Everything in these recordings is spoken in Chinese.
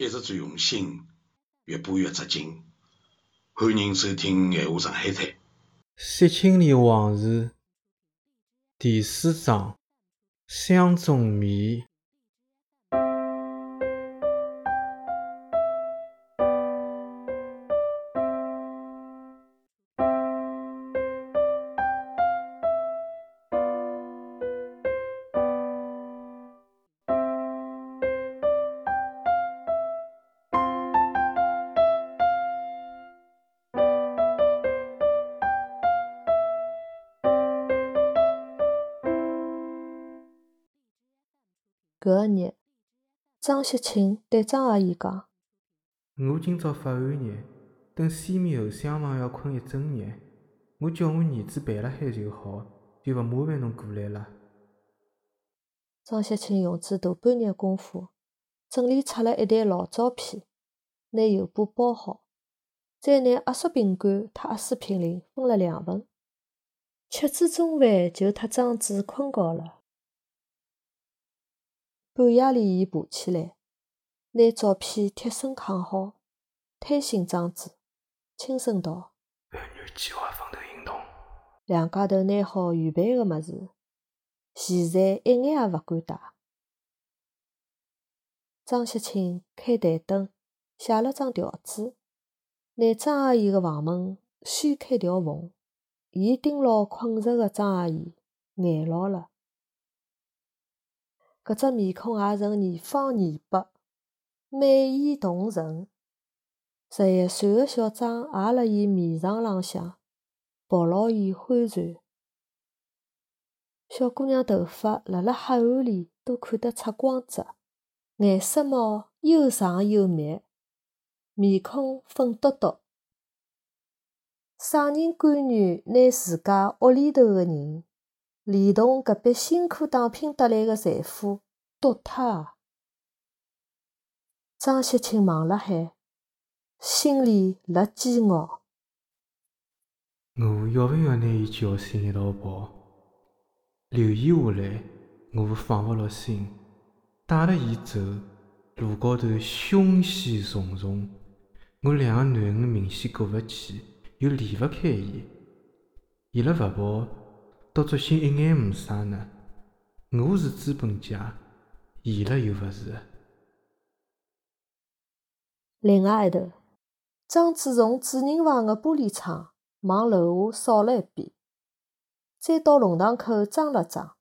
一直最用心，越播越扎劲。欢迎收听《闲话上海滩》。三清里往事第四章：相中迷。搿个日，张雪清对张阿姨讲：“我今朝发寒热，等西面后厢房要困一整日，我叫我儿子陪辣海就好，就勿麻烦侬过来了。”张雪清用子大半日功夫，整理出了一袋老照片，拿油布包好，再拿压缩饼干特压缩品零分了两份，吃子中饭就特张子困觉了。半夜里，伊爬起来，拿照片贴身扛好，推醒张子，轻声道：“半女计划分头行动。”两家头拿好预备个物事，现在一眼也勿敢带。张雪清开台灯，写了张条子，拿张阿姨个房门掀开条缝，伊盯牢困着个张阿姨，眼牢了。搿只面孔也呈泥方泥白，美艳动人。十一岁个小张也辣伊面上浪向抱牢伊欢缠。小姑娘头发辣辣黑暗里都看得出光泽，颜色毛又长又密，面孔粉嘟嘟。啥人甘愿拿自家屋里头个人？连同搿笔辛苦打拼得来个财富丢脱啊！张雪清望辣海，心里辣煎熬。我要勿要拿伊叫醒一道跑？留伊下来，我放勿落心；带了伊走，路高头凶险重重。我两个囡恩明显过勿去，又离勿开伊。伊辣勿跑。倒作心一眼没啥呢。我是资本家，伊拉又勿是。另外一头，张子从主人房的玻璃窗往楼下扫了一遍，再到龙塘口装了装，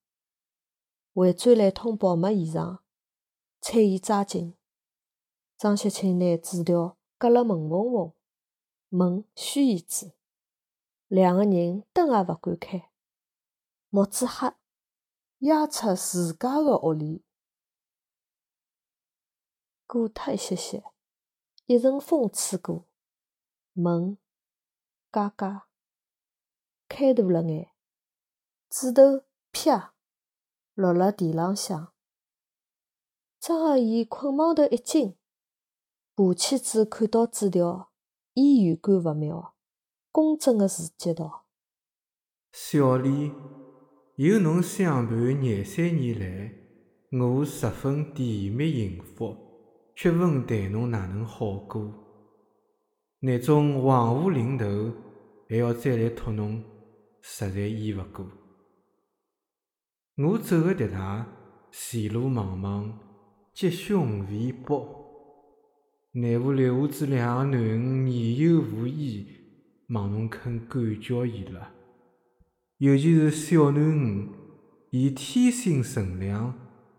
回转来通报没异常，催伊抓紧。张雪清拿纸条夹了门缝缝，门虚一子，两个人灯也勿敢开。木子黑，压出自家个屋里。过脱一歇歇，一阵风吹过，门嘎嘎开大了眼，指头啪落了地浪向。张阿姨困梦头一惊，爬起子看到纸条，已预感勿妙，公正个自觉道：“小李。”有侬相伴廿三年来，我十分甜蜜幸福，却问待侬哪能好过？那种黄河临头还要再来托侬，实在依勿过。我走个迭趟前路茫茫，吉凶未卜，奈何留下子两个囡恩年幼无依，望侬肯管教伊拉。尤其是小囡恩，伊天性纯良，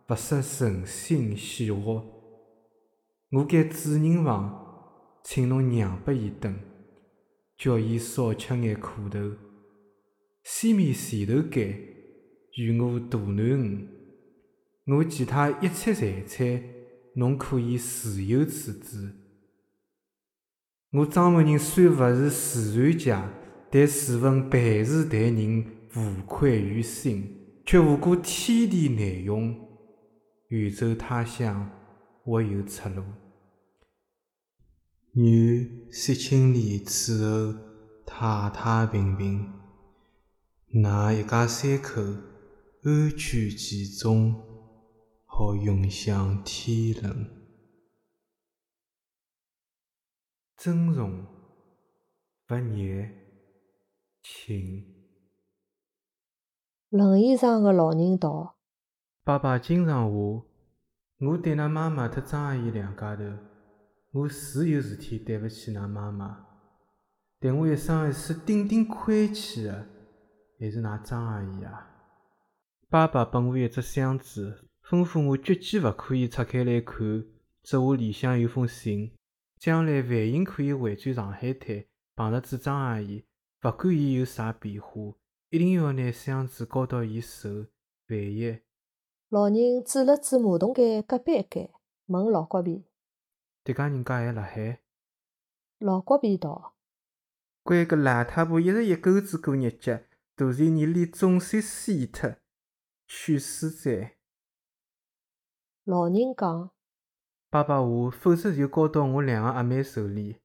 勿识人心险恶。我该主人房，请侬让拨伊等，叫伊少吃眼苦头。西面前头间，与我大囡恩，我其他一切财产，侬可以自由处置。我张某人虽勿是慈善家。但自问办事待人无愧于心，却无过天地难容。远走他乡，或有出路。愿惜青年此后太太平平，㑚一家三口安居其中，好永享天伦。尊重、勿热请。轮椅上个老人道：“爸爸经常话，我对㑚妈妈特张阿姨两家头，我是有事体对勿起㑚妈妈，但我一生一世顶顶亏欠个，还是㑚张阿姨啊！爸爸拨我一只箱子，吩咐我绝技勿可以拆开来看，只话里向有封信。将来万一可以回转上海滩，碰着子张阿姨，勿管伊有啥变化，一定要拿箱子交到伊手。万一……老人指了指马桶盖隔壁一间，问老国皮：“迭家人家还辣海？”老国皮道：“关个邋遢婆一直一钩子过日脚，大前年连总算死脱，去死哉！”老人讲：“爸爸话，否则就交到我两个阿妹手里。”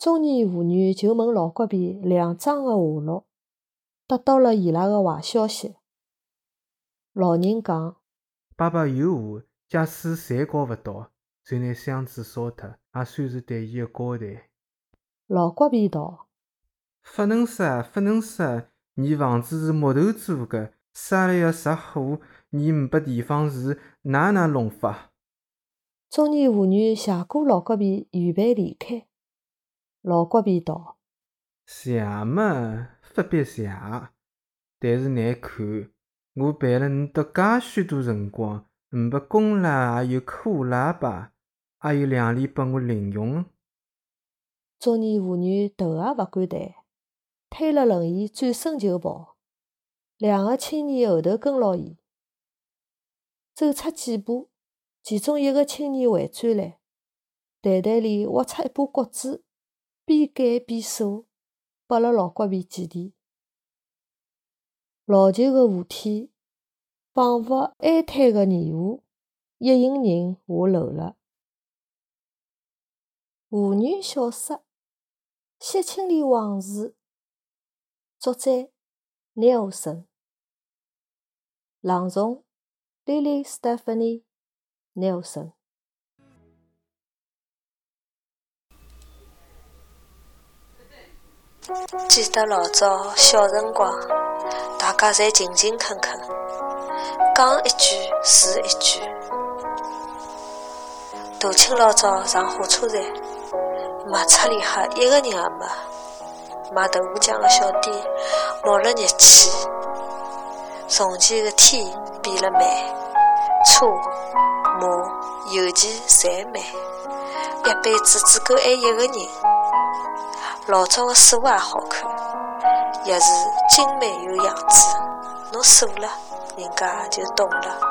中年妇女就问老国皮两张个下落，得到了伊拉个坏消息。老人讲：“爸爸有话，假使侪交勿到，就拿箱子烧脱，也算是对伊个交代。”老国皮道：“勿能说，勿能说，你房子是木头做个，烧了要着火，你没地方住，哪能弄法？”中年妇女谢过老国皮，预备离开。老国皮道：“谢嘛，勿必谢，但是难看。”我陪了你得介许多辰光，没公啦，也有苦拉吧，还有两钿拨我零用。中年妇女头也勿敢抬，推了轮椅转身就跑。两个青年后头跟牢伊，走出几步，其中一个青年回转来，袋袋里挖出一把骨子，边改边锁，拨了老国皮几钿。老旧个扶梯，仿佛哀叹个泥湖，一行人下楼了。妇女小说《谢青莲往事》，作者聂尔森，朗诵 Lily Stephanie Nelson。记得老早小辰光，大家侪勤勤恳恳，讲一句是一句。大清老早上火车站，卖车里哈一个人也没。卖豆腐浆的小店冒了热气。从前的天变了慢，车马邮件侪慢，一辈子只够爱一个人。老早的锁也好看，钥匙精美有样子，侬锁了，人家就懂了。